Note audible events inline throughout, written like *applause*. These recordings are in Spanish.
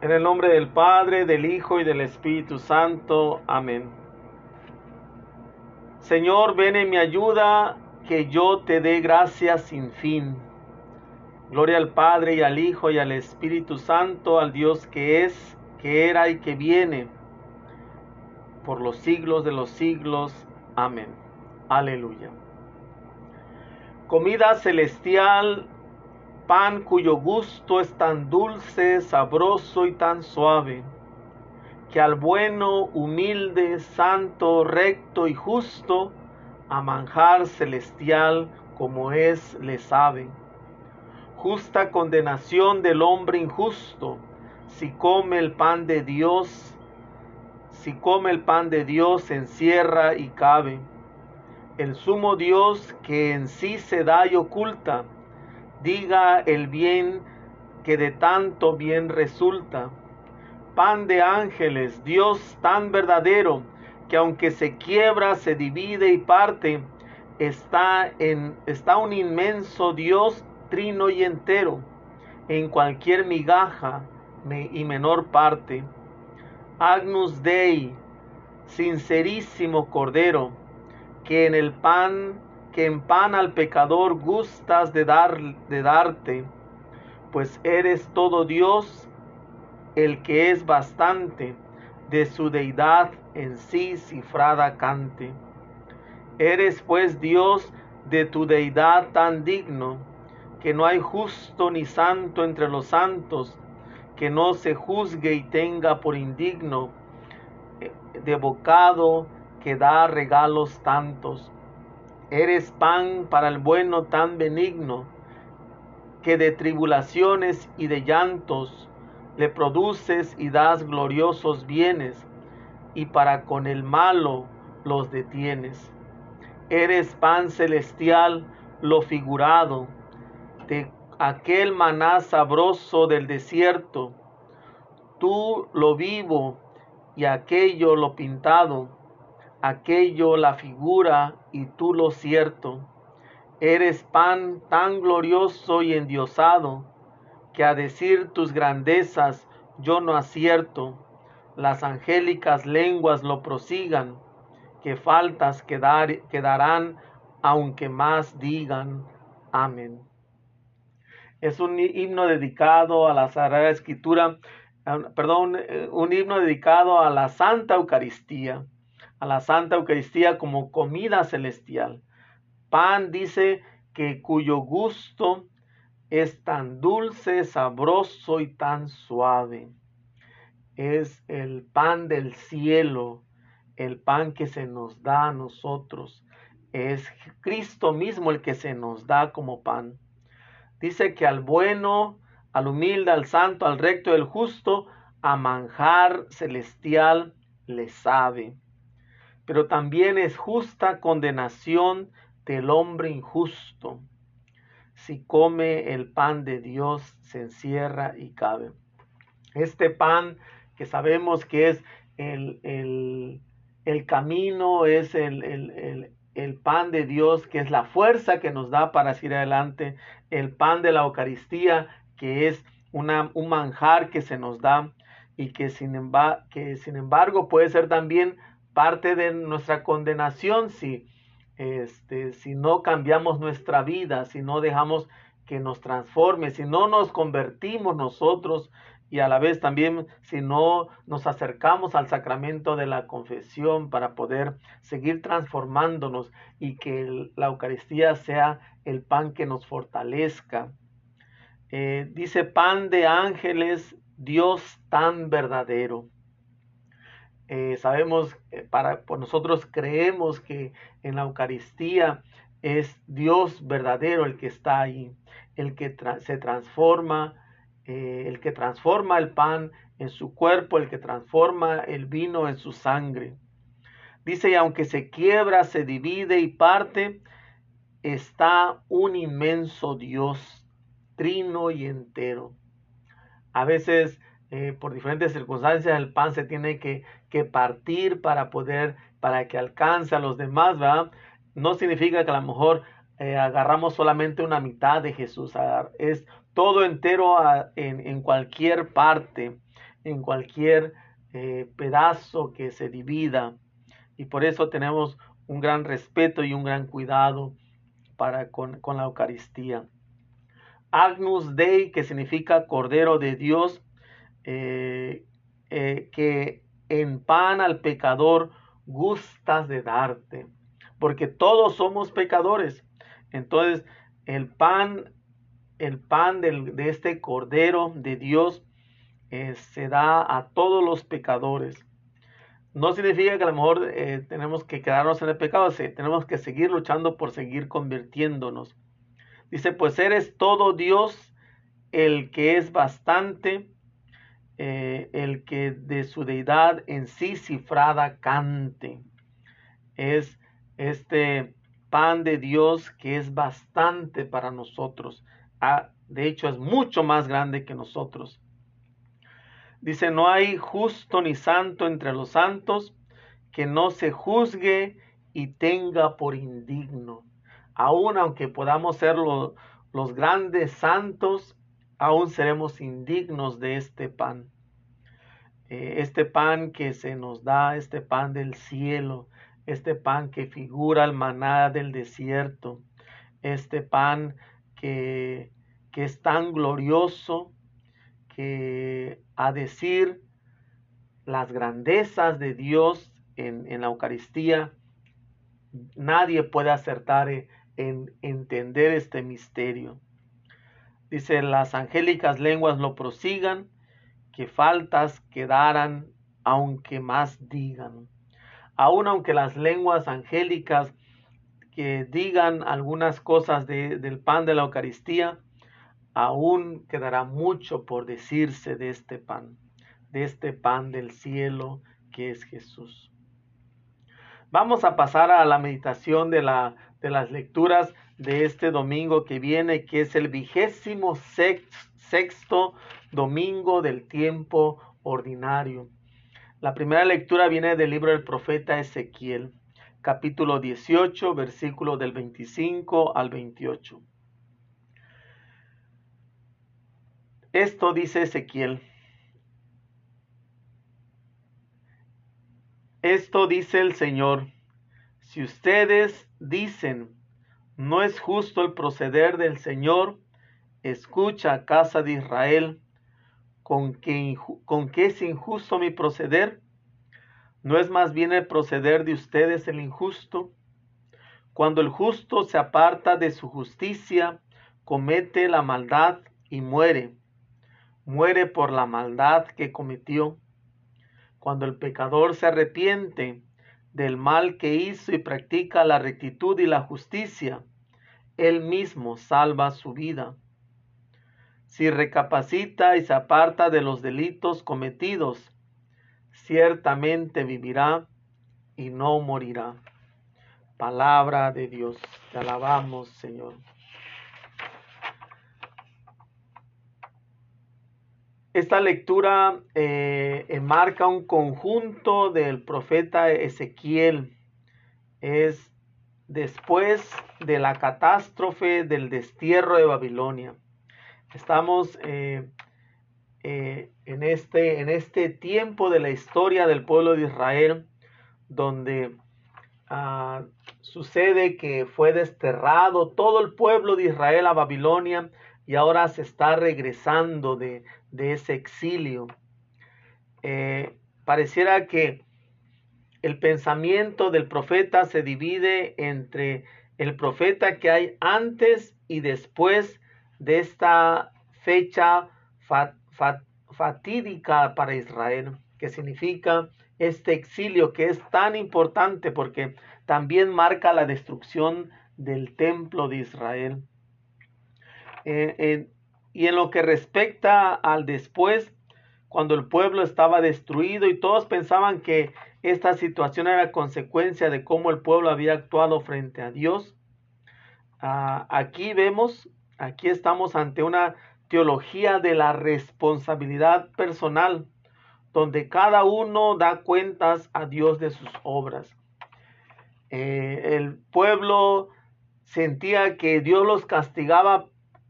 En el nombre del Padre, del Hijo y del Espíritu Santo. Amén. Señor, ven en mi ayuda, que yo te dé gracias sin fin. Gloria al Padre y al Hijo y al Espíritu Santo, al Dios que es, que era y que viene, por los siglos de los siglos. Amén. Aleluya. Comida celestial pan cuyo gusto es tan dulce, sabroso y tan suave, que al bueno, humilde, santo, recto y justo, a manjar celestial como es le sabe. Justa condenación del hombre injusto, si come el pan de Dios, si come el pan de Dios encierra y cabe. El sumo Dios que en sí se da y oculta, diga el bien que de tanto bien resulta. Pan de ángeles, Dios tan verdadero, que aunque se quiebra, se divide y parte, está, en, está un inmenso Dios trino y entero, en cualquier migaja y menor parte. Agnus Dei, sincerísimo Cordero, que en el pan que en pan al pecador gustas de, dar, de darte, pues eres todo Dios, el que es bastante, de su deidad en sí cifrada cante. Eres pues Dios de tu deidad tan digno, que no hay justo ni santo entre los santos, que no se juzgue y tenga por indigno, eh, de bocado que da regalos tantos Eres pan para el bueno tan benigno, que de tribulaciones y de llantos le produces y das gloriosos bienes, y para con el malo los detienes. Eres pan celestial, lo figurado, de aquel maná sabroso del desierto, tú lo vivo y aquello lo pintado aquello la figura y tú lo cierto. Eres pan tan glorioso y endiosado, que a decir tus grandezas yo no acierto. Las angélicas lenguas lo prosigan, que faltas quedar, quedarán aunque más digan. Amén. Es un himno dedicado a la Sagrada Escritura, eh, perdón, eh, un himno dedicado a la Santa Eucaristía a la Santa Eucaristía como comida celestial. Pan dice que cuyo gusto es tan dulce, sabroso y tan suave. Es el pan del cielo, el pan que se nos da a nosotros. Es Cristo mismo el que se nos da como pan. Dice que al bueno, al humilde, al santo, al recto, al justo, a manjar celestial le sabe pero también es justa condenación del hombre injusto. Si come el pan de Dios, se encierra y cabe. Este pan que sabemos que es el, el, camino, es el, el, pan de Dios, que es la fuerza que nos da para seguir adelante, el pan de la Eucaristía, que es una, un manjar que se nos da y que sin, que sin embargo puede ser también parte de nuestra condenación si, este, si no cambiamos nuestra vida, si no dejamos que nos transforme, si no nos convertimos nosotros y a la vez también si no nos acercamos al sacramento de la confesión para poder seguir transformándonos y que la Eucaristía sea el pan que nos fortalezca. Eh, dice pan de ángeles, Dios tan verdadero. Eh, sabemos, eh, para, nosotros creemos que en la Eucaristía es Dios verdadero el que está ahí, el que se transforma, eh, el que transforma el pan en su cuerpo, el que transforma el vino en su sangre. Dice, y aunque se quiebra, se divide y parte, está un inmenso Dios, trino y entero. A veces eh, por diferentes circunstancias el pan se tiene que, que, partir para poder, para que alcance a los demás, ¿verdad? No significa que a lo mejor eh, agarramos solamente una mitad de Jesús, es todo entero en, en, cualquier parte. en cualquier eh, pedazo que se divida. Y por eso tenemos un gran respeto y un gran cuidado para con, la Eucaristía. Agnus Dei, que significa Cordero de Dios, eh, eh, que en pan al pecador gustas de darte, porque todos somos pecadores. Entonces, el pan, el pan de este Cordero de Dios eh, se da a todos los pecadores. No significa que a lo mejor tenemos que quedarnos en el pecado, tenemos que seguir luchando por seguir convirtiéndonos. Dice, pues eres todo Dios, el que es bastante, eh, el que de su deidad en sí cifrada cante. Es este pan de Dios que es bastante para nosotros. Ah, de hecho, es mucho más grande que nosotros. Dice, no hay justo ni santo entre los santos que no se juzgue y tenga por indigno. Aún aunque podamos ser los grandes santos, aún seremos indignos de este pan. Eh, este pan que se nos da, este pan del cielo, este pan que figura el maná del desierto, este pan que, que es tan glorioso que a decir las grandezas de Dios en, en la Eucaristía, nadie puede acertar en entender este misterio. Dice, las angélicas lenguas lo prosigan, que faltas quedaran, aunque más digan. Aun aunque las lenguas angélicas que digan algunas cosas del pan de la Eucaristía, aún quedará mucho por decirse de este pan, de este pan del cielo que es Jesús. Vamos a pasar a la meditación de, la, de las lecturas de este domingo que viene, que es el vigésimo sexto domingo del tiempo ordinario. La primera lectura viene del libro del profeta Ezequiel, capítulo 18, versículo del 25 al 28. Esto dice Ezequiel. Esto dice el Señor. Si ustedes dicen, no es justo el proceder del Señor, escucha, casa de Israel, con que, es injusto mi proceder. ¿No es más bien el proceder de ustedes el injusto? Cuando el justo se aparta de su justicia, comete la maldad y muere muere por la maldad que cometió. Cuando el pecador se arrepiente del mal que hizo y practica la rectitud y la justicia, él mismo salva su vida. Si recapacita y se aparta de los delitos cometidos, ciertamente vivirá y no morirá. Palabra de Dios. Te alabamos, Señor. Esta lectura eh, enmarca un conjunto del profeta Ezequiel. Es después de la catástrofe del destierro de Babilonia. Estamos eh, eh, en, este, en este tiempo de la historia del pueblo de Israel, donde ah, sucede que fue desterrado todo el pueblo de Israel a Babilonia y ahora se está regresando de, ese exilio. Eh, pareciera que el pensamiento del profeta se divide entre el profeta que hay antes y después de esta fecha fatídica para Israel, que significa este exilio que es tan importante porque también marca la destrucción del templo de Israel. Eh, y en lo que respecta al después, cuando el pueblo estaba destruido y todos pensaban que esta situación era consecuencia de cómo el pueblo había actuado frente a Dios, ah, aquí vemos, aquí estamos ante una teología de la responsabilidad personal, donde cada uno da cuentas a Dios de sus obras. Eh, el pueblo sentía que Dios los castigaba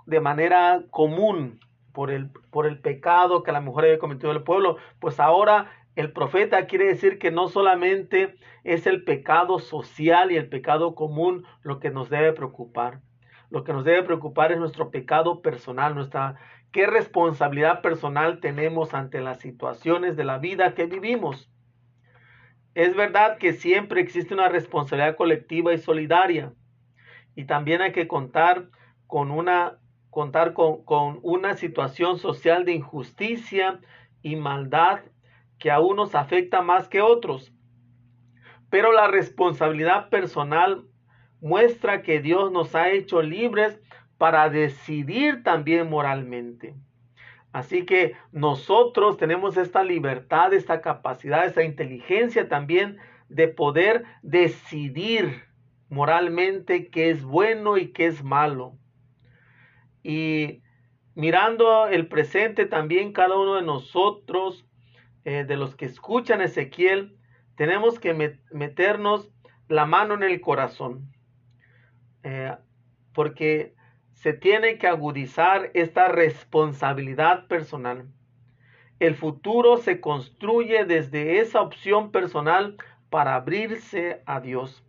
de manera común por el, por el pecado que a mejor había cometido el pueblo, pues ahora el profeta quiere decir que no solamente es el pecado social y el pecado común lo que nos debe preocupar. Lo que nos debe preocupar es nuestro pecado personal, nuestra qué responsabilidad personal tenemos ante las situaciones de la vida que vivimos. Es verdad que siempre existe una responsabilidad colectiva y solidaria. Y también hay que contar con una, contar con, con una situación social de injusticia y maldad que a unos afecta más que otros. Pero la responsabilidad personal muestra que Dios nos ha hecho libres para decidir también moralmente. Así que nosotros tenemos esta libertad, esta capacidad, esta inteligencia también de poder decidir moralmente qué es bueno y qué es malo. Y mirando el presente también cada uno de nosotros, eh, de los que escuchan Ezequiel, tenemos que meternos la mano en el corazón. Eh, porque se tiene que agudizar esta responsabilidad personal. El futuro se construye desde esa opción personal para abrirse a Dios.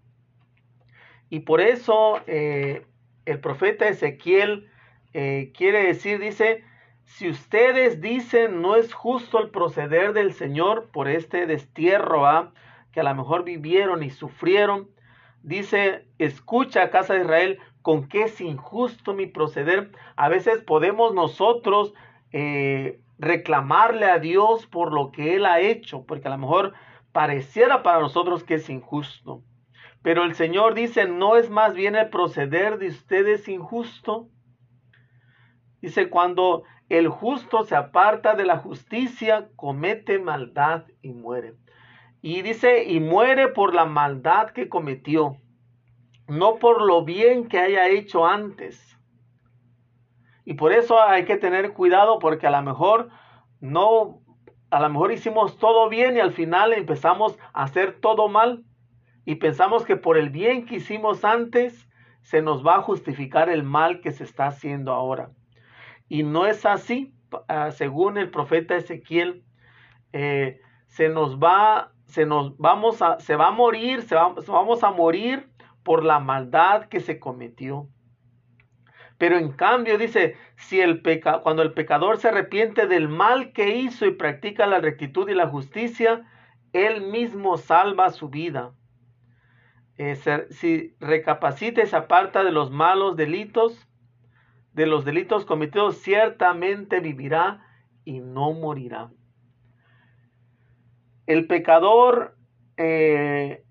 Y por eso eh, el profeta Ezequiel eh, quiere decir, dice, si ustedes dicen no es justo el proceder del Señor por este destierro ¿ah? que a lo mejor vivieron y sufrieron, dice, escucha casa de Israel, con qué es injusto mi proceder. A veces podemos nosotros eh, reclamarle a Dios por lo que Él ha hecho, porque a lo mejor pareciera para nosotros que es injusto. Pero el Señor dice, ¿no es más bien el proceder de ustedes injusto? Dice, cuando el justo se aparta de la justicia, comete maldad y muere. Y dice, y muere por la maldad que cometió no por lo bien que haya hecho antes. Y por eso hay que tener cuidado porque a lo mejor no, a lo mejor hicimos todo bien y al final empezamos a hacer todo mal y pensamos que por el bien que hicimos antes se nos va a justificar el mal que se está haciendo ahora. Y no es así, ah, según el profeta Ezequiel, eh, se nos va, se nos vamos a, se va a morir, se vamos a morir por la maldad que se cometió. Pero en cambio dice, si el peca, cuando el pecador se arrepiente del mal que hizo y practica la rectitud y la justicia, él mismo salva su vida. Eh, si recapacita y se aparta de los malos delitos, de los delitos cometidos, ciertamente vivirá y no morirá. El pecador eh,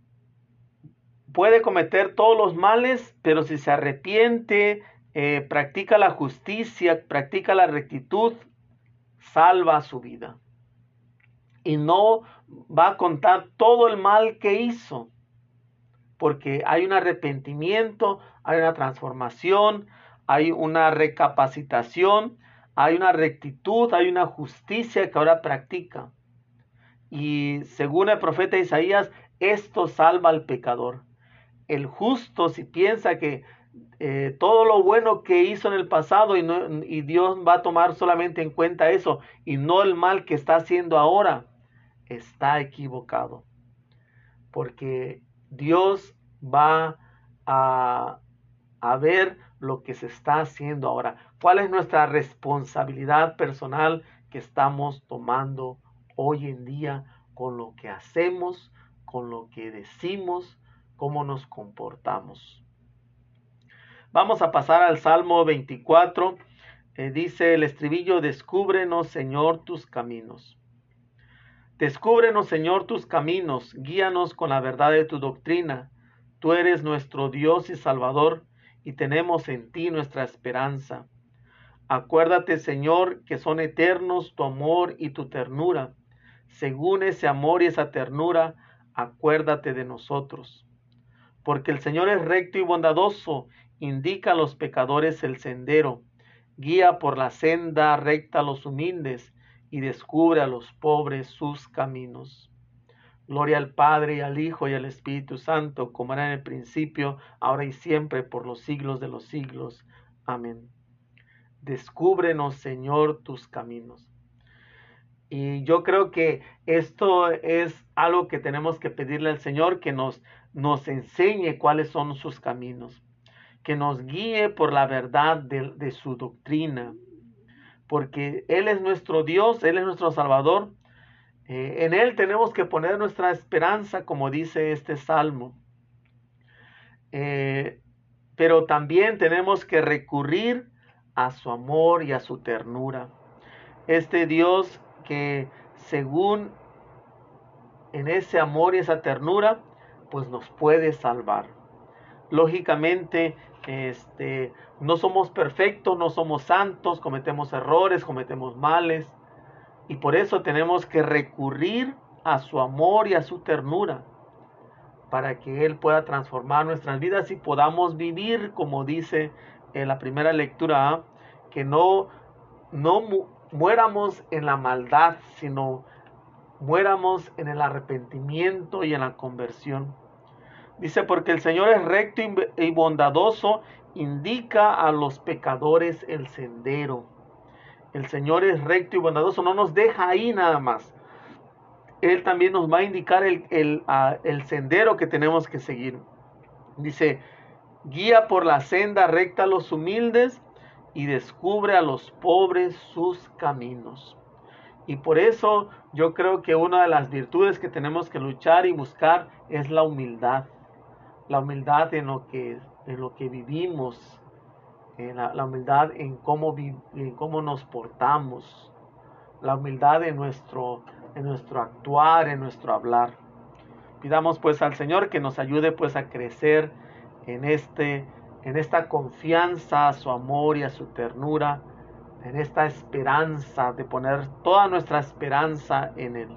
puede cometer todos los males, pero si se arrepiente, eh, practica la justicia, practica la rectitud, salva su vida. Y no va a contar todo el mal que hizo, porque hay un arrepentimiento, hay una transformación, hay una recapacitación, hay una rectitud, hay una justicia que ahora practica. Y según el profeta Isaías, esto salva al pecador el justo si piensa que eh, todo lo bueno que hizo en el pasado y, Dios va a tomar solamente en cuenta eso y no el mal que está haciendo ahora, está equivocado. Porque Dios va a ver lo que se está haciendo ahora. ¿Cuál es nuestra responsabilidad personal que estamos tomando hoy en día con lo que hacemos, con lo que decimos, cómo nos comportamos. Vamos a pasar al Salmo 24. Eh, dice el estribillo, descúbrenos Señor tus caminos. Descúbrenos Señor tus caminos, guíanos con la verdad de tu doctrina. Tú eres nuestro Dios y Salvador, y tenemos en ti nuestra esperanza. Acuérdate, Señor, que son eternos tu amor y tu ternura. Según ese amor y esa ternura, acuérdate de nosotros porque el Señor es recto y bondadoso, indica a los pecadores el sendero, guía por la senda recta a los humildes y descubre a los pobres sus caminos. Gloria al Padre y al Hijo y al Espíritu Santo, como era en el principio, ahora y siempre, por los siglos de los siglos. Amén. Descúbrenos, Señor, tus caminos. Y yo creo que esto es algo que tenemos que pedirle al Señor, que nos, nos enseñe cuáles son sus caminos, que nos guíe por la verdad de, de su doctrina, porque Él es nuestro Dios, Él es nuestro Salvador. Eh, en Él tenemos que poner nuestra esperanza, como dice este salmo. Eh, pero también tenemos que recurrir a su amor y a su ternura. Este Dios que según en ese amor y esa ternura, pues nos puede salvar. Lógicamente, este, no somos perfectos, no somos santos, cometemos errores, cometemos males, y por eso tenemos que recurrir a su amor y a su ternura para que Él pueda transformar nuestras vidas y podamos vivir, como dice en la primera lectura, que no, no muéramos en la maldad, sino muéramos en el arrepentimiento y en la conversión. Dice, porque el Señor es recto y bondadoso, indica a los pecadores el sendero. El Señor es recto y bondadoso, no nos deja ahí nada más. Él también nos va a indicar el, el, sendero que tenemos que seguir. Dice, guía por la senda recta a los humildes y descubre a los pobres sus caminos. Y por eso yo creo que una de las virtudes que tenemos que luchar y buscar es la humildad. La humildad en lo que, en lo que vivimos, la, la, humildad en cómo, cómo nos portamos, la humildad en nuestro, en nuestro actuar, en nuestro hablar. Pidamos pues al Señor que nos ayude pues a crecer en este en esta confianza a su amor y a su ternura, en esta esperanza de poner toda nuestra esperanza en él.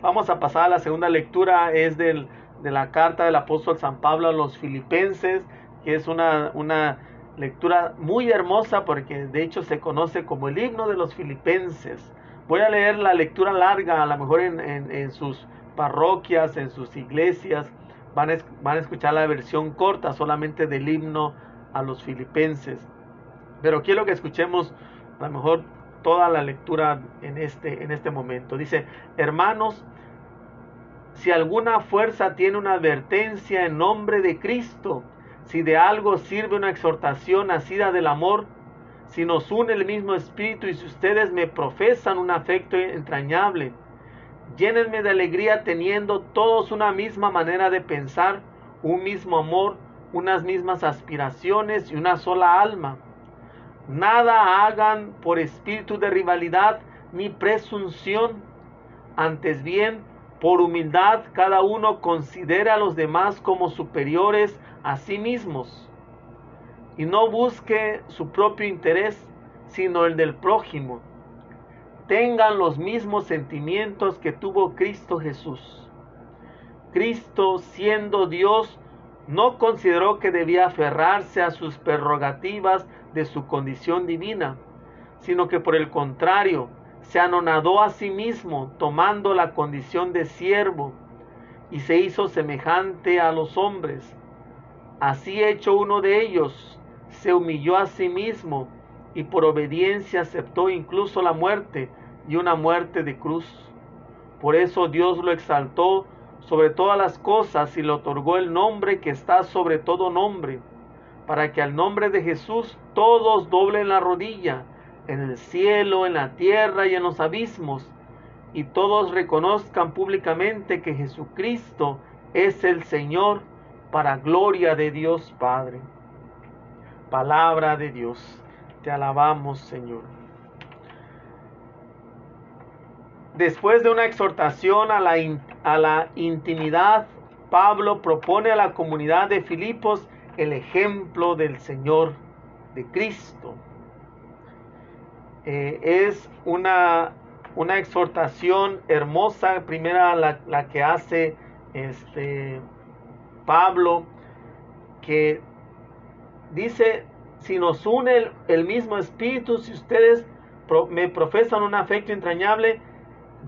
Vamos a pasar a la segunda lectura, es del, de la carta del apóstol San Pablo a los filipenses, que es una, una lectura muy hermosa porque de hecho se conoce como el himno de los filipenses. Voy a leer la lectura larga, a lo mejor en, sus parroquias, en sus iglesias, van a, van a escuchar la versión corta solamente del himno a los filipenses. Pero quiero que escuchemos a lo mejor toda la lectura en este, en este momento. Dice, hermanos, si alguna fuerza tiene una advertencia en nombre de Cristo, si de algo sirve una exhortación nacida del amor, si nos une el mismo espíritu y si ustedes me profesan un afecto entrañable, llénenme de alegría teniendo todos una misma manera de pensar, un mismo amor, unas mismas aspiraciones y una sola alma. Nada hagan por espíritu de rivalidad ni presunción, antes bien, por humildad cada uno considera a los demás como superiores a sí mismos y no busque su propio interés, sino el del prójimo. Tengan los mismos sentimientos que tuvo Cristo Jesús. Cristo, siendo Dios, no consideró que debía aferrarse a sus prerrogativas de su condición divina, sino que por el contrario, se anonadó a sí mismo, tomando la condición de siervo, y se hizo semejante a los hombres. Así hecho uno de ellos, se humilló a sí mismo y por obediencia aceptó incluso la muerte y una muerte de cruz. Por eso Dios lo exaltó sobre todas las cosas y le otorgó el nombre que está sobre todo nombre, para que al nombre de Jesús todos doblen la rodilla, en el cielo, en la tierra y en los abismos, y todos reconozcan públicamente que Jesucristo es el Señor, para gloria de Dios Padre palabra de Dios. Te alabamos, Señor. Después de una exhortación a la, a la intimidad, Pablo propone a la comunidad de Filipos el ejemplo del Señor, de Cristo. Eh, es una, una exhortación hermosa, primera la, la que hace este, Pablo, que dice, si nos une el, mismo espíritu, si ustedes me profesan un afecto entrañable,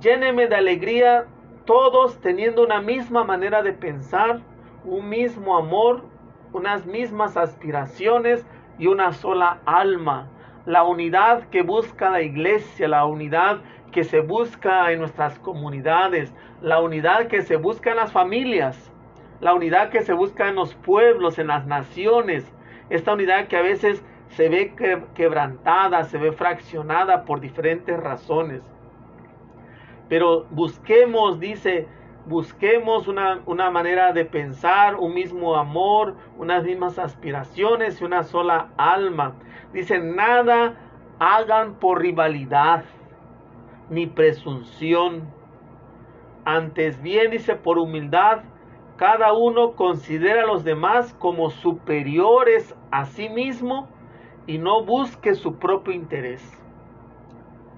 lléneme de alegría todos teniendo una misma manera de pensar, un mismo amor, unas mismas aspiraciones y una sola alma. La unidad que busca la iglesia, la unidad que se busca en nuestras comunidades, la unidad que se busca en las familias, la unidad que se busca en los pueblos, en las naciones, esta unidad que a veces se ve quebrantada, se ve fraccionada por diferentes razones. Pero busquemos, dice, busquemos una, una, manera de pensar, un mismo amor, unas mismas aspiraciones y una sola alma. Dice, nada hagan por rivalidad ni presunción. Antes bien, dice, por humildad, cada uno considera a los demás como superiores a sí mismo y no busque su propio interés,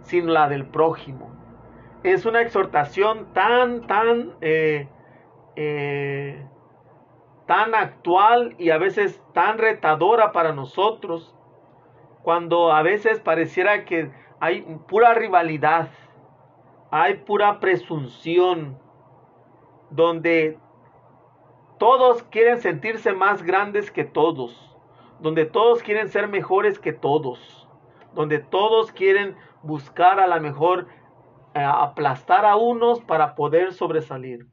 sino la del prójimo. Es una exhortación tan, tan, eh, eh, tan actual y a veces tan retadora para nosotros, cuando a veces pareciera que hay pura rivalidad, hay pura presunción, donde todos quieren sentirse más grandes que todos, donde todos quieren ser mejores que todos, donde todos quieren buscar a la mejor aplastar a unos para poder sobresalir.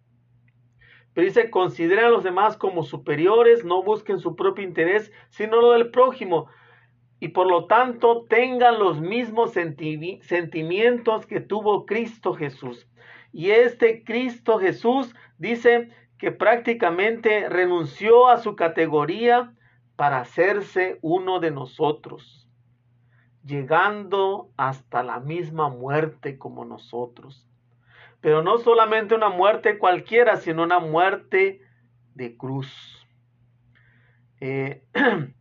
Pero dice, consideren a los demás como superiores, no busquen su propio interés, sino lo del prójimo. Y por lo tanto tengan los mismos sentimientos que tuvo Cristo Jesús. Y este Cristo Jesús dice que prácticamente renunció a su categoría para hacerse uno de nosotros, llegando hasta la misma muerte como nosotros. Pero no solamente una muerte cualquiera, sino una muerte de cruz. Eh, *clears throat*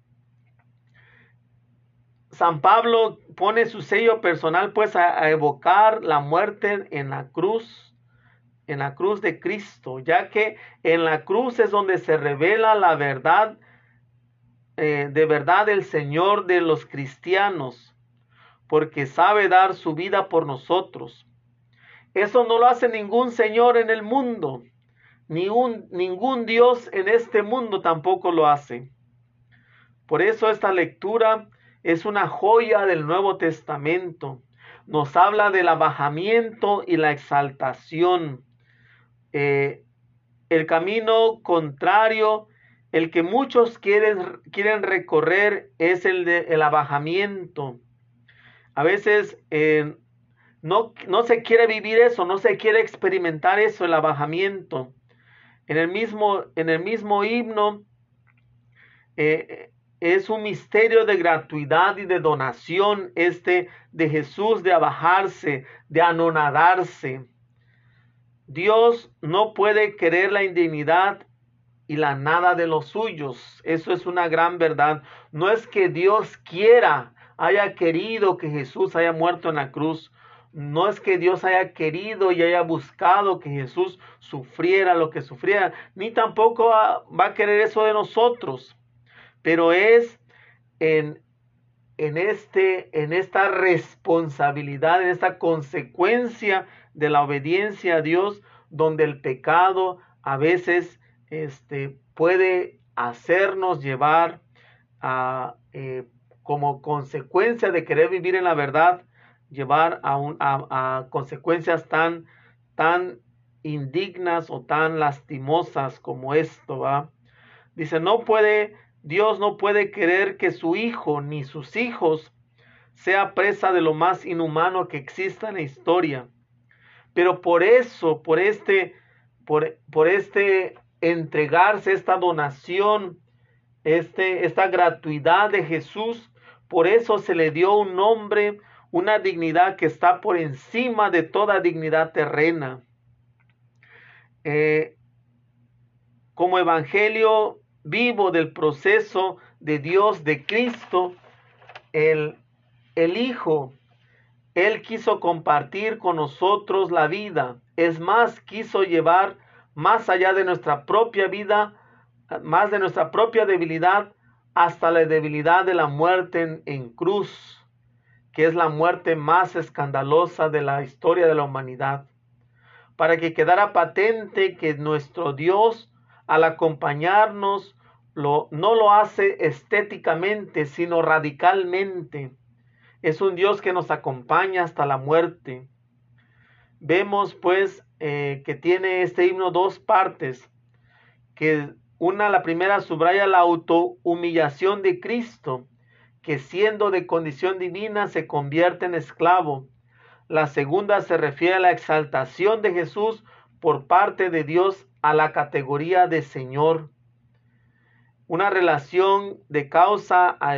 San Pablo pone su sello personal pues a evocar la muerte en la cruz en la cruz de Cristo, ya que en la cruz es donde se revela la verdad, eh, de verdad del Señor de los cristianos, porque sabe dar su vida por nosotros. Eso no lo hace ningún Señor en el mundo, ni un, ningún Dios en este mundo tampoco lo hace. Por eso esta lectura es una joya del Nuevo Testamento. Nos habla del abajamiento y la exaltación eh, el camino contrario, el que muchos quieren, quieren recorrer es el del abajamiento. A veces eh, no, no, se quiere vivir eso, no se quiere experimentar eso, el abajamiento. En el mismo, en el mismo himno eh, es un misterio de gratuidad y de donación este de Jesús de abajarse, de anonadarse. Dios no puede querer la indignidad y la nada de los suyos. Eso es una gran verdad. No es que Dios quiera, haya querido que Jesús haya muerto en la cruz. No es que Dios haya querido y haya buscado que Jesús sufriera lo que sufriera, ni tampoco va, a querer eso de nosotros. Pero es en, en, este, en esta responsabilidad, en esta consecuencia de la obediencia a Dios, donde el pecado a veces este, puede hacernos llevar a, eh, como consecuencia de querer vivir en la verdad, llevar a, a, consecuencias tan, tan indignas o tan lastimosas como esto, ¿va? Dice, no puede, Dios no puede querer que su hijo ni sus hijos sea presa de lo más inhumano que exista en la historia. Pero por eso, por este, por, por este entregarse, esta donación, este, esta gratuidad de Jesús, por eso se le dio un nombre, una dignidad que está por encima de toda dignidad terrena. Eh, como evangelio vivo del proceso de Dios, de Cristo, el, el Hijo él quiso compartir con nosotros la vida. Es más, quiso llevar más allá de nuestra propia vida, más de nuestra propia debilidad, hasta la debilidad de la muerte en, cruz, que es la muerte más escandalosa de la historia de la humanidad, para que quedara patente que nuestro Dios, al acompañarnos, no lo hace estéticamente, sino radicalmente Es un Dios que nos acompaña hasta la muerte. Vemos pues eh, que tiene este himno dos partes, que una, la primera subraya la autohumillación de Cristo, que siendo de condición divina se convierte en esclavo. La segunda se refiere a la exaltación de Jesús por parte de Dios a la categoría de Señor. Una relación de causa a,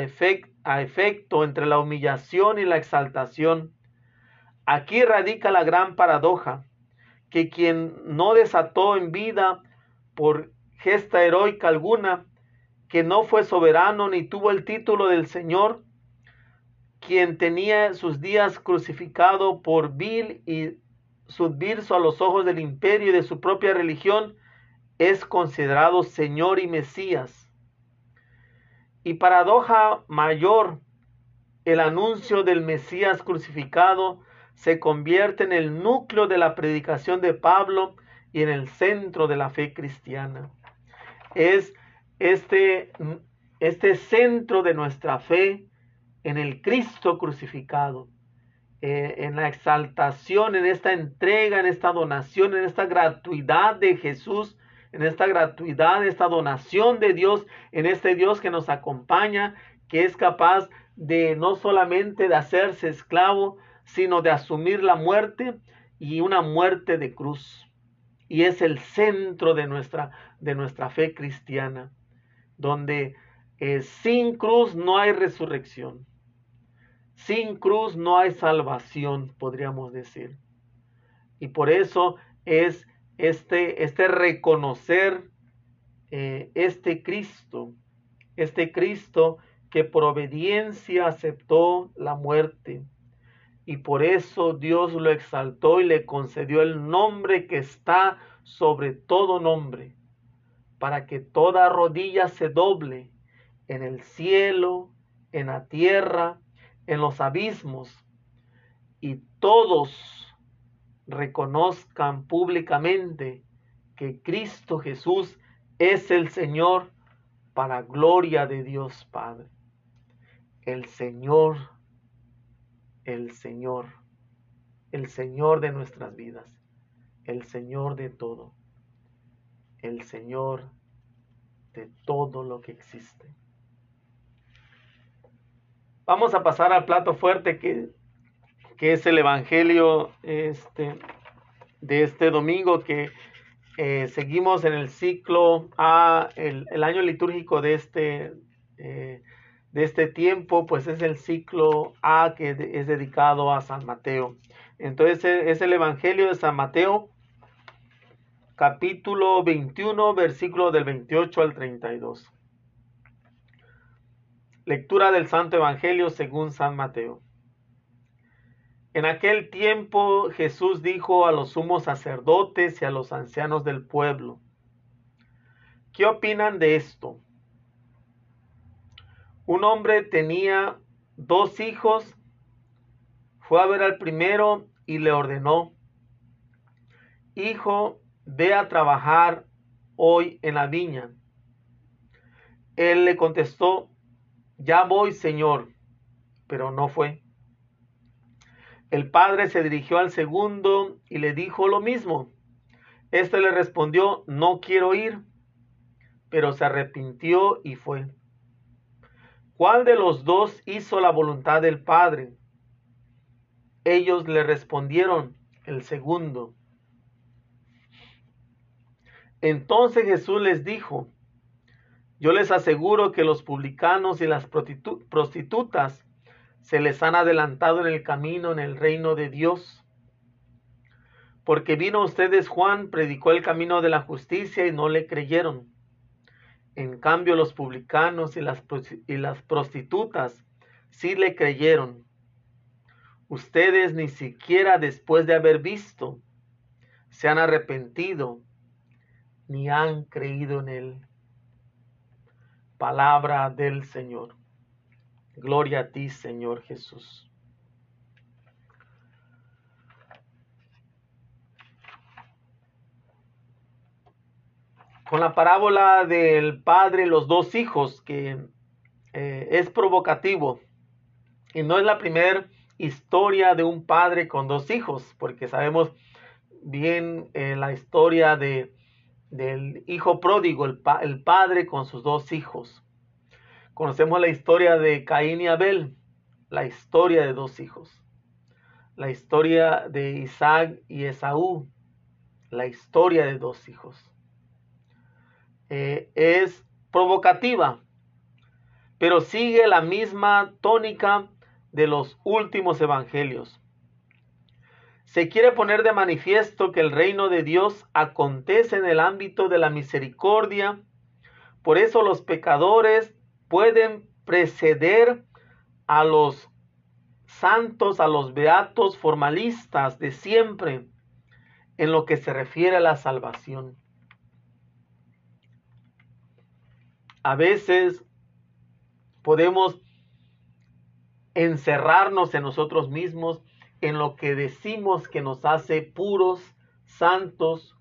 a efecto entre la humillación y la exaltación. Aquí radica la gran paradoja, que quien no desató en vida por gesta heroica alguna, que no fue soberano ni tuvo el título del Señor, quien tenía sus días crucificado por vil y subvirso a los ojos del imperio y de su propia religión, es considerado Señor y Mesías. Y paradoja mayor, el anuncio del Mesías crucificado se convierte en el núcleo de la predicación de Pablo y en el centro de la fe cristiana. Es este, este centro de nuestra fe en el Cristo crucificado, eh, en la exaltación, en esta entrega, en esta donación, en esta gratuidad de Jesús, en esta gratuidad, esta donación de Dios, en este Dios que nos acompaña, que es capaz de no solamente de hacerse esclavo, sino de asumir la muerte y una muerte de cruz. Y es el centro de nuestra, de nuestra fe cristiana, donde eh, sin cruz no hay resurrección. Sin cruz no hay salvación, podríamos decir. Y por eso es este, este reconocer eh, este Cristo, este Cristo que por obediencia aceptó la muerte y por eso Dios lo exaltó y le concedió el nombre que está sobre todo nombre, para que toda rodilla se doble en el cielo, en la tierra, en los abismos, y todos reconozcan públicamente que Cristo Jesús es el Señor para gloria de Dios Padre. El Señor el Señor, el Señor de nuestras vidas, el Señor de todo, el Señor de todo lo que existe. Vamos a pasar al plato fuerte que, que es el Evangelio este, de este domingo que eh, seguimos en el ciclo A, el, año litúrgico de este eh, de este tiempo, pues es el ciclo A que es dedicado a San Mateo. Entonces e, es el Evangelio de San Mateo, capítulo 21, versículo del 28 al 32. Lectura del Santo Evangelio según San Mateo. En aquel tiempo Jesús dijo a los sumos sacerdotes y a los ancianos del pueblo, ¿qué opinan de esto? Un hombre tenía dos hijos, fue a ver al primero y le ordenó, Hijo, ve a trabajar hoy en la viña. Él le contestó, Ya voy, Señor, pero no fue. El padre se dirigió al segundo y le dijo lo mismo. Este le respondió, No quiero ir, pero se arrepintió y fue. ¿Cuál de los dos hizo la voluntad del Padre? Ellos le respondieron, el segundo. Entonces Jesús les dijo, yo les aseguro que los publicanos y las prostitutas se les han adelantado en el camino en el reino de Dios. Porque vino a ustedes Juan, predicó el camino de la justicia y no le creyeron. En cambio, los publicanos y las, prostitutas sí le creyeron. Ustedes ni siquiera después de haber visto se han arrepentido ni han creído en él. Palabra del Señor. Gloria a ti, Señor Jesús. Con la parábola del padre y los dos hijos, que eh, es provocativo. Y no es la primera historia de un padre con dos hijos, porque sabemos bien eh, la historia de, del hijo pródigo, el, el padre con sus dos hijos. Conocemos la historia de Caín y Abel, la historia de dos hijos. La historia de Isaac y Esaú, la historia de dos hijos. Eh, es provocativa, pero sigue la misma tónica de los últimos evangelios. Se quiere poner de manifiesto que el reino de Dios acontece en el ámbito de la misericordia, por eso los pecadores pueden preceder a los santos, a los beatos formalistas de siempre en lo que se refiere a la salvación. A veces podemos encerrarnos en nosotros mismos, en lo que decimos que nos hace puros, santos,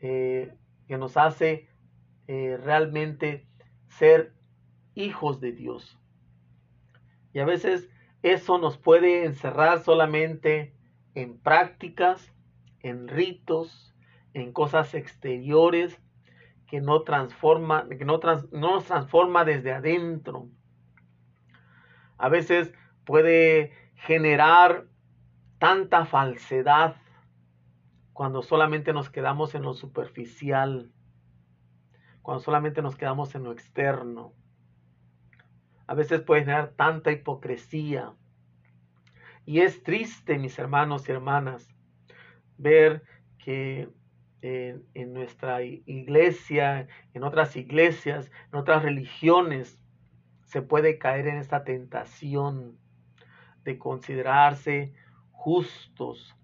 eh, que nos hace eh, realmente ser hijos de Dios. Y a veces eso nos puede encerrar solamente en prácticas, en ritos, en cosas exteriores que no transforma, que no, no nos transforma desde adentro. A veces puede generar tanta falsedad cuando solamente nos quedamos en lo superficial, cuando solamente nos quedamos en lo externo. A veces puede generar tanta hipocresía. Y es triste, mis hermanos y hermanas, ver que en, nuestra iglesia, en otras iglesias, en otras religiones, se puede caer en esta tentación de considerarse justos,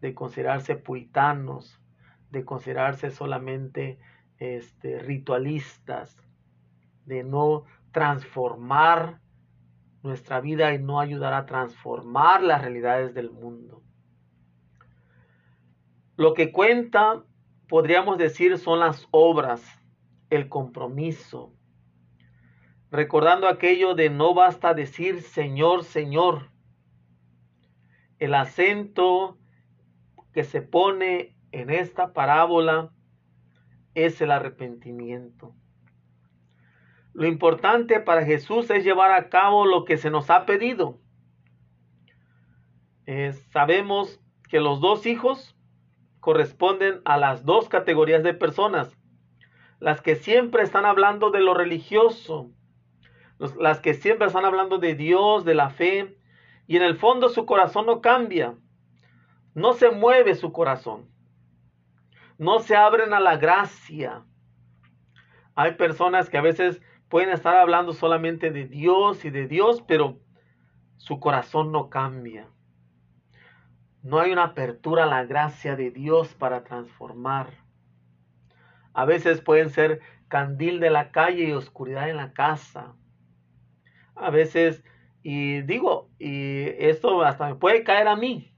de considerarse puritanos, de considerarse solamente este, ritualistas, de no transformar nuestra vida y no ayudar a transformar las realidades del mundo. Lo que cuenta, podríamos decir, son las obras, el compromiso, recordando aquello de no basta decir Señor, Señor. El acento que se pone en esta parábola es el arrepentimiento. Lo importante para Jesús es llevar a cabo lo que se nos ha pedido. Eh, sabemos que los dos hijos corresponden a las dos categorías de personas. Las que siempre están hablando de lo religioso, las que siempre están hablando de Dios, de la fe, y en el fondo su corazón no cambia, no se mueve su corazón, no se abren a la gracia. Hay personas que a veces pueden estar hablando solamente de Dios y de Dios, pero su corazón no cambia. No hay una apertura a la gracia de Dios para transformar. A veces pueden ser candil de la calle y oscuridad en la casa a veces, y digo, y esto hasta me puede caer a mí,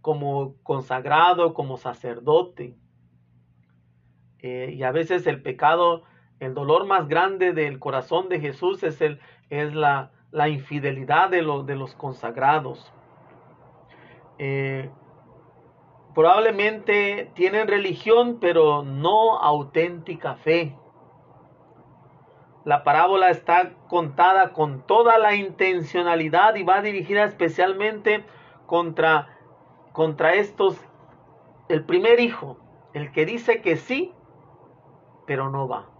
como consagrado, como sacerdote. Eh, y a veces el pecado, el dolor más grande del corazón de Jesús es, el, es la, la infidelidad de, de los consagrados. Eh, probablemente tienen religión, pero no auténtica fe. La parábola está contada con toda la intencionalidad y va dirigida especialmente contra, contra estos, el primer hijo, el que dice que sí, pero no va.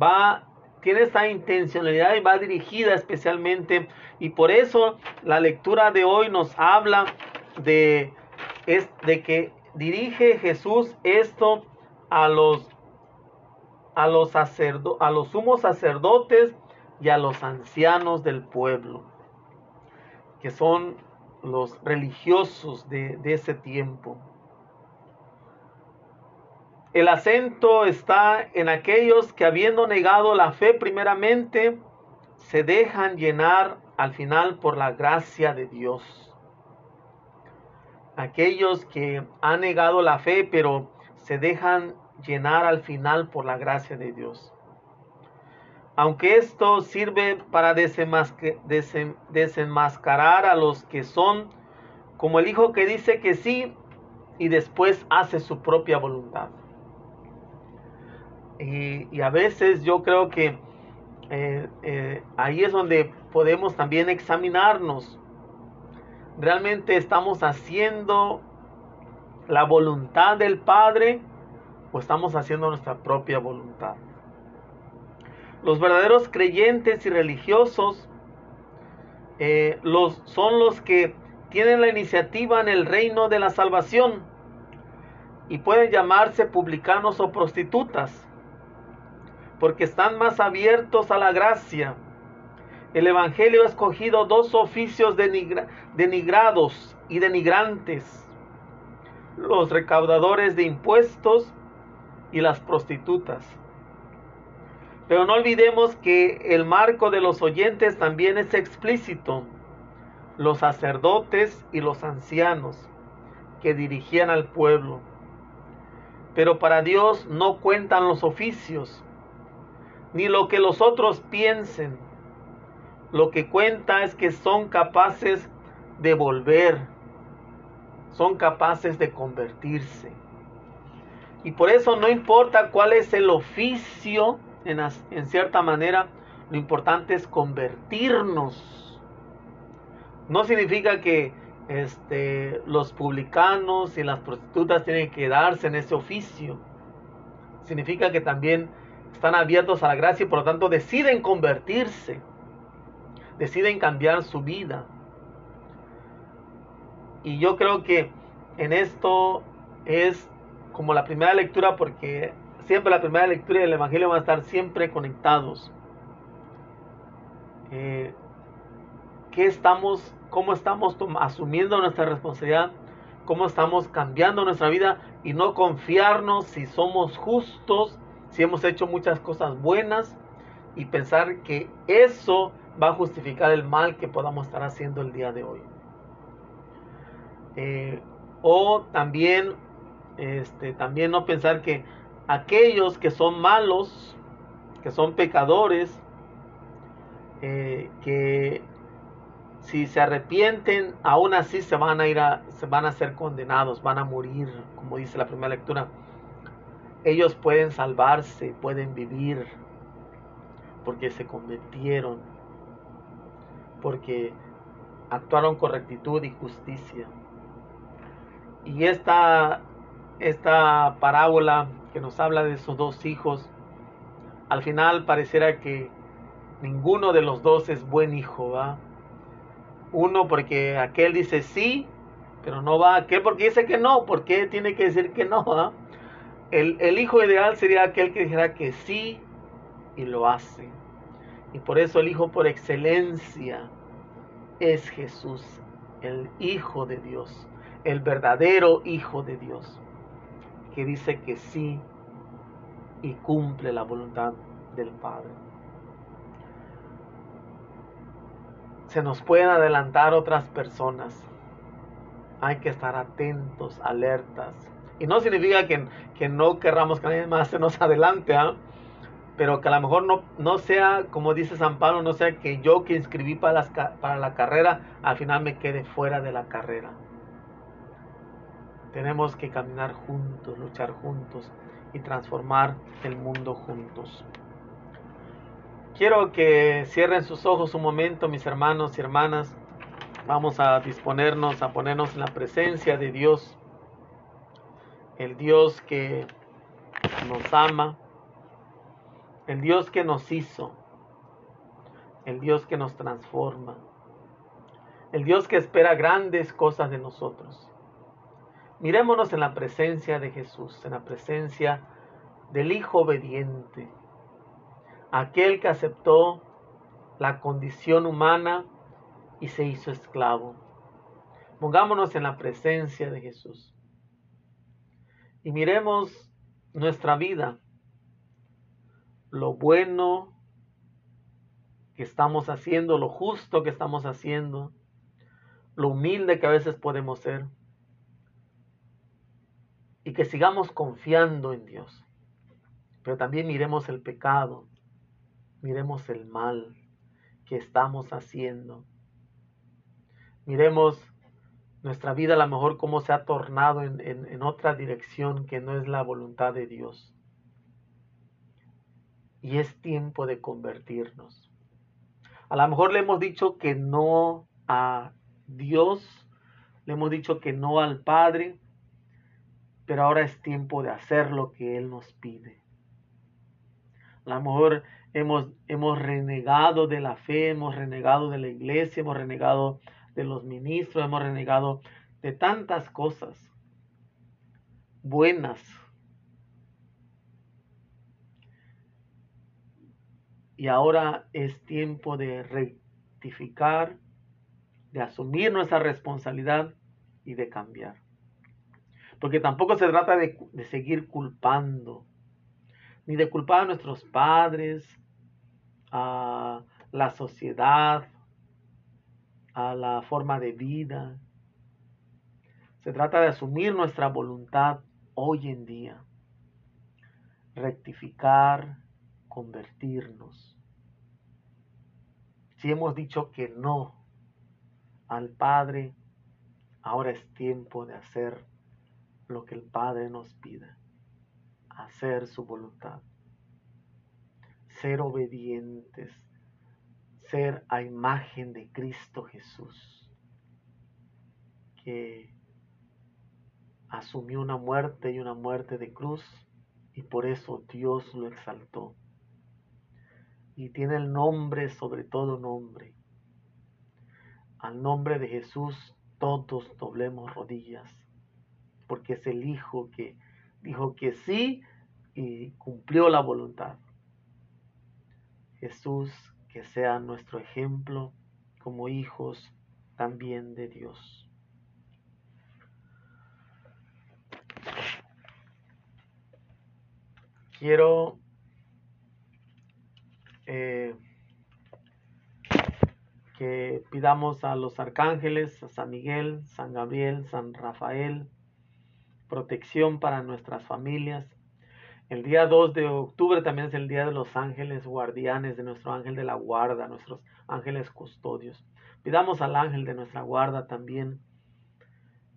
Va, tiene esta intencionalidad y va dirigida especialmente, y por eso la lectura de hoy nos habla de, es, de que dirige Jesús esto a los a los, a los sumos sacerdotes y a los ancianos del pueblo, que son los religiosos de, de ese tiempo. El acento está en aquellos que habiendo negado la fe primeramente, se dejan llenar al final por la gracia de Dios. Aquellos que han negado la fe, pero se dejan llenar al final por la gracia de Dios. aunque esto sirve para desenmascarar a los que son como el hijo que dice que sí y después hace su propia voluntad. Y, a veces yo creo que eh, eh, ahí es donde podemos también examinarnos. ¿Realmente estamos haciendo la voluntad del Padre o estamos haciendo nuestra propia voluntad? Los verdaderos creyentes y religiosos eh, son los que tienen la iniciativa en el reino de la salvación y pueden llamarse publicanos o prostitutas porque están más abiertos a la gracia. El Evangelio ha escogido dos oficios denigrados y denigrantes, los recaudadores de impuestos y las prostitutas. Pero no olvidemos que el marco de los oyentes también es explícito. Los sacerdotes y los ancianos que dirigían al pueblo. Pero para Dios no cuentan los oficios, ni lo que los otros piensen. Lo que cuenta es que son capaces de volver, son capaces de convertirse. Y por eso no importa cuál es el oficio en, cierta manera, lo importante es convertirnos. No significa que este, los publicanos y las prostitutas tienen que quedarse en ese oficio. Significa que también están abiertos a la gracia y por lo tanto deciden convertirse, deciden cambiar su vida. Y yo creo que en esto es como la primera lectura porque siempre la primera lectura del Evangelio van a estar siempre conectados. Eh, ¿Qué estamos, cómo estamos asumiendo nuestra responsabilidad? ¿Cómo estamos cambiando nuestra vida? Y no confiarnos si somos justos, si hemos hecho muchas cosas buenas y pensar que eso va a justificar el mal que podamos estar haciendo el día de hoy. Eh, o también, este, también no pensar que aquellos que son malos, que son pecadores, eh, que si se arrepienten, aún así se van a ir a, se van a ser condenados, van a morir, como dice la primera lectura. Ellos pueden salvarse, pueden vivir, porque se convirtieron, porque actuaron con rectitud y justicia. Y esta, esta parábola que nos habla de esos dos hijos, al final pareciera que ninguno de los dos es buen hijo, ¿va? Uno porque aquel dice sí, pero no va, aquel porque dice que no, ¿por qué tiene que decir que no? ¿va? El, hijo ideal sería aquel que dijera que sí y lo hace. Y por eso el hijo por excelencia es Jesús, el Hijo de Dios, el verdadero Hijo de Dios que dice que sí y cumple la voluntad del Padre. Se nos pueden adelantar otras personas. Hay que estar atentos, alertas. Y no significa que, que no querramos que nadie más se nos adelante, ¿ah? pero que a lo mejor no, no sea, como dice San Pablo, no sea que yo que inscribí para, las, para la carrera, al final me quede fuera de la carrera. Tenemos que caminar juntos, luchar juntos y transformar el mundo juntos. Quiero que cierren sus ojos un momento, mis hermanos y hermanas. Vamos a disponernos a ponernos en la presencia de Dios, el Dios que nos ama, el Dios que nos hizo, el Dios que nos transforma, el Dios que espera grandes cosas de nosotros. Mirémonos en la presencia de Jesús, en la presencia del Hijo obediente, aquel que aceptó la condición humana y se hizo esclavo. Pongámonos en la presencia de Jesús y miremos nuestra vida, lo bueno que estamos haciendo, lo justo que estamos haciendo, lo humilde que a veces podemos ser y que sigamos confiando en Dios. Pero también miremos el pecado miremos el mal que estamos haciendo. Miremos nuestra vida a lo mejor cómo se ha tornado en, en otra dirección que no es la voluntad de Dios. Y es tiempo de convertirnos. A lo mejor le hemos dicho que no a Dios, le hemos dicho que no al Padre, pero ahora es tiempo de hacer lo que Él nos pide. A lo mejor hemos, hemos renegado de la fe, hemos renegado de la iglesia, hemos renegado de los ministros, hemos renegado de tantas cosas buenas. Y ahora es tiempo de rectificar, de asumir nuestra responsabilidad y de cambiar. Porque tampoco se trata de, de seguir culpando, ni de culpar a nuestros padres, a la sociedad, a la forma de vida. Se trata de asumir nuestra voluntad hoy en día, rectificar, convertirnos. Si hemos dicho que no al Padre, ahora es tiempo de hacer lo que el Padre nos pida, hacer su voluntad ser obedientes, a imagen de Cristo Jesús, que asumió una muerte y una muerte de cruz y por eso Dios lo exaltó. Y tiene el nombre sobre todo nombre. Al nombre de Jesús todos doblemos rodillas, porque es el Hijo que dijo que sí y cumplió la voluntad. Jesús, que sea nuestro ejemplo como hijos también de Dios. Quiero eh, que pidamos a los arcángeles, a San Miguel, San Gabriel, San Rafael, protección para nuestras familias, el día 2 de octubre también es el día de los ángeles guardianes, de nuestro ángel de la guarda, nuestros ángeles custodios. Pidamos al ángel de nuestra guarda también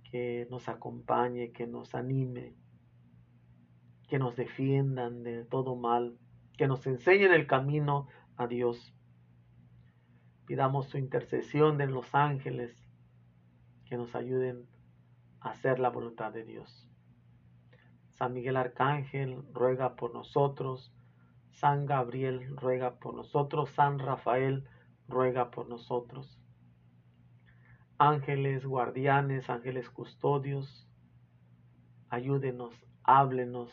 que nos acompañe, que nos anime, que nos defiendan de todo mal, que nos enseñen el camino a Dios. Pidamos su intercesión de los ángeles que nos ayuden a hacer la voluntad de Dios. San Miguel Arcángel ruega por nosotros. San Gabriel ruega por nosotros. San Rafael ruega por nosotros. Ángeles guardianes, ángeles custodios, ayúdenos, háblenos,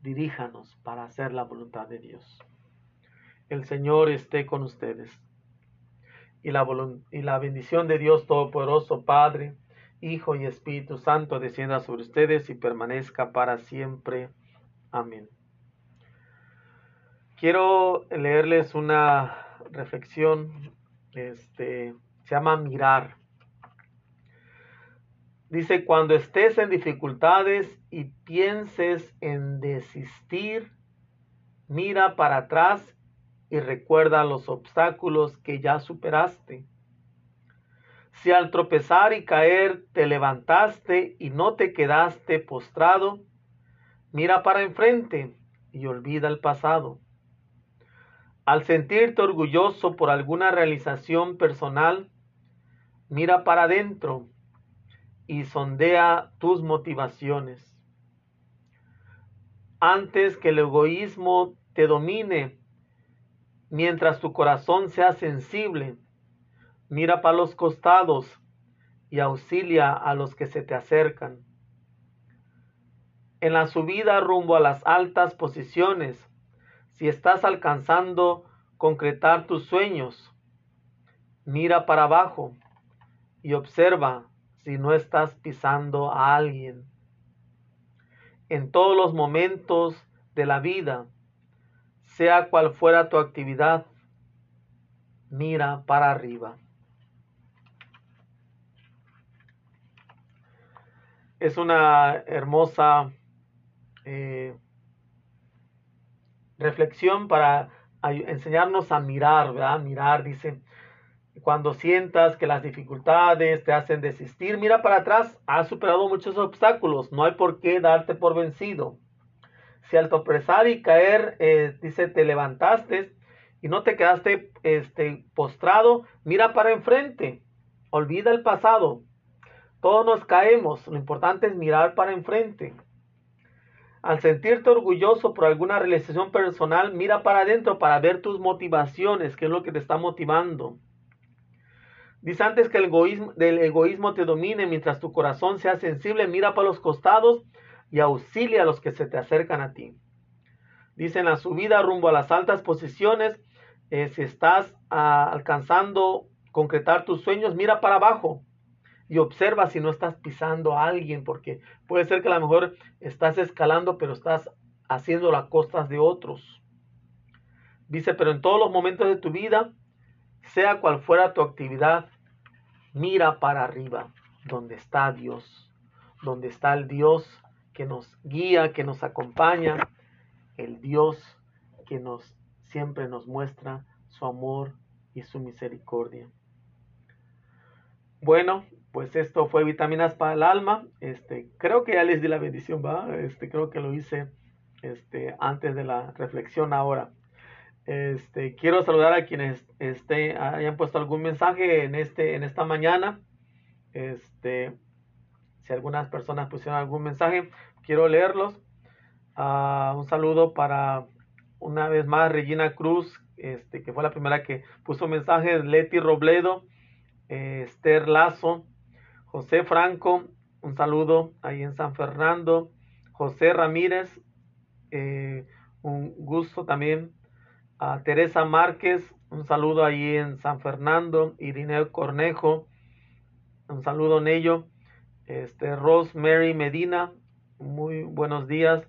diríjanos para hacer la voluntad de Dios. El Señor esté con ustedes. Y la, bendición de Dios Todopoderoso, Padre, Hijo y Espíritu Santo descienda sobre ustedes y permanezca para siempre. Amén. Quiero leerles una reflexión, este, se llama mirar. Dice, cuando estés en dificultades y pienses en desistir, mira para atrás y recuerda los obstáculos que ya superaste si al tropezar y caer te levantaste y no te quedaste postrado, mira para enfrente y olvida el pasado. Al sentirte orgulloso por alguna realización personal, mira para adentro y sondea tus motivaciones. Antes que el egoísmo te domine, mientras tu corazón sea sensible, Mira para los costados y auxilia a los que se te acercan. En la subida rumbo a las altas posiciones, si estás alcanzando concretar tus sueños, mira para abajo y observa si no estás pisando a alguien. En todos los momentos de la vida, sea cual fuera tu actividad, mira para arriba. Es una hermosa eh, reflexión para enseñarnos a mirar, ¿verdad? Mirar, dice, cuando sientas que las dificultades te hacen desistir, mira para atrás, has superado muchos obstáculos, no hay por qué darte por vencido. Si al tropezar y caer, eh, dice, te levantaste y no te quedaste este, postrado, mira para enfrente, olvida el pasado. Todos nos caemos, lo importante es mirar para enfrente. Al sentirte orgulloso por alguna realización personal, mira para adentro para ver tus motivaciones, qué es lo que te está motivando. Dice antes que el egoísmo, del egoísmo te domine mientras tu corazón sea sensible, mira para los costados y auxilia a los que se te acercan a ti. Dice en la subida rumbo a las altas posiciones, eh, si estás ah, alcanzando concretar tus sueños, mira para abajo y observa si no estás pisando a alguien, porque puede ser que a lo mejor estás escalando, pero estás haciendo las costas de otros. Dice, pero en todos los momentos de tu vida, sea cual fuera tu actividad, mira para arriba, donde está Dios, donde está el Dios que nos guía, que nos acompaña, el Dios que nos siempre nos muestra su amor y su misericordia. Bueno, pues esto fue vitaminas para el alma. Este, creo que ya les di la bendición, va. Este, creo que lo hice este, antes de la reflexión ahora. Este, quiero saludar a quienes este, hayan puesto algún mensaje en, este, en esta mañana. Este, si algunas personas pusieron algún mensaje, quiero leerlos. Uh, un saludo para una vez más Regina Cruz, este, que fue la primera que puso mensaje. Leti Robledo, eh, Esther Lazo, José Franco, un saludo ahí en San Fernando. José Ramírez, eh, un gusto también. A Teresa Márquez, un saludo ahí en San Fernando, Irineo Cornejo, un saludo en ello, este, Rosemary Medina, muy buenos días,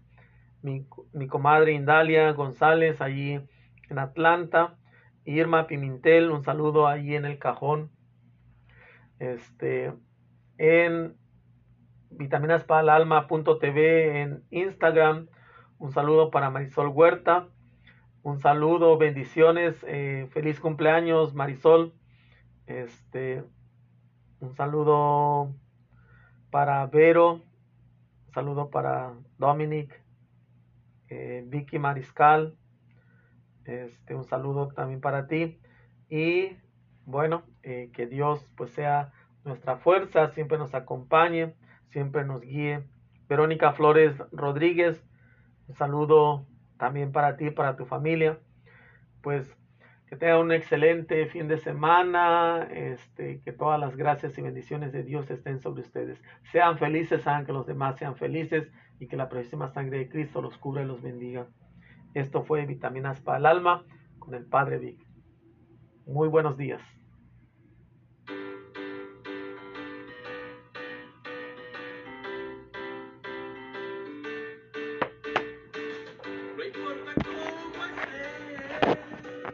mi, mi, comadre Indalia González allí en Atlanta, Irma Pimentel, un saludo ahí en el cajón, este, en vitaminaspalaalma.tv en Instagram, un saludo para Marisol Huerta, un saludo, bendiciones, eh, feliz cumpleaños Marisol. Este, un saludo para Vero, un saludo para Dominic, eh, Vicky Mariscal, este, un saludo también para ti. Y bueno, eh, que Dios pues sea nuestra fuerza, siempre nos acompañe, siempre nos guíe. Verónica Flores Rodríguez, un saludo también para ti, para tu familia. Pues que tenga un excelente fin de semana, este, que todas las gracias y bendiciones de Dios estén sobre ustedes. Sean felices, hagan que los demás sean felices y que la próxima sangre de Cristo los cubra y los bendiga. Esto fue Vitaminas para el Alma con el Padre Vic. Muy buenos días.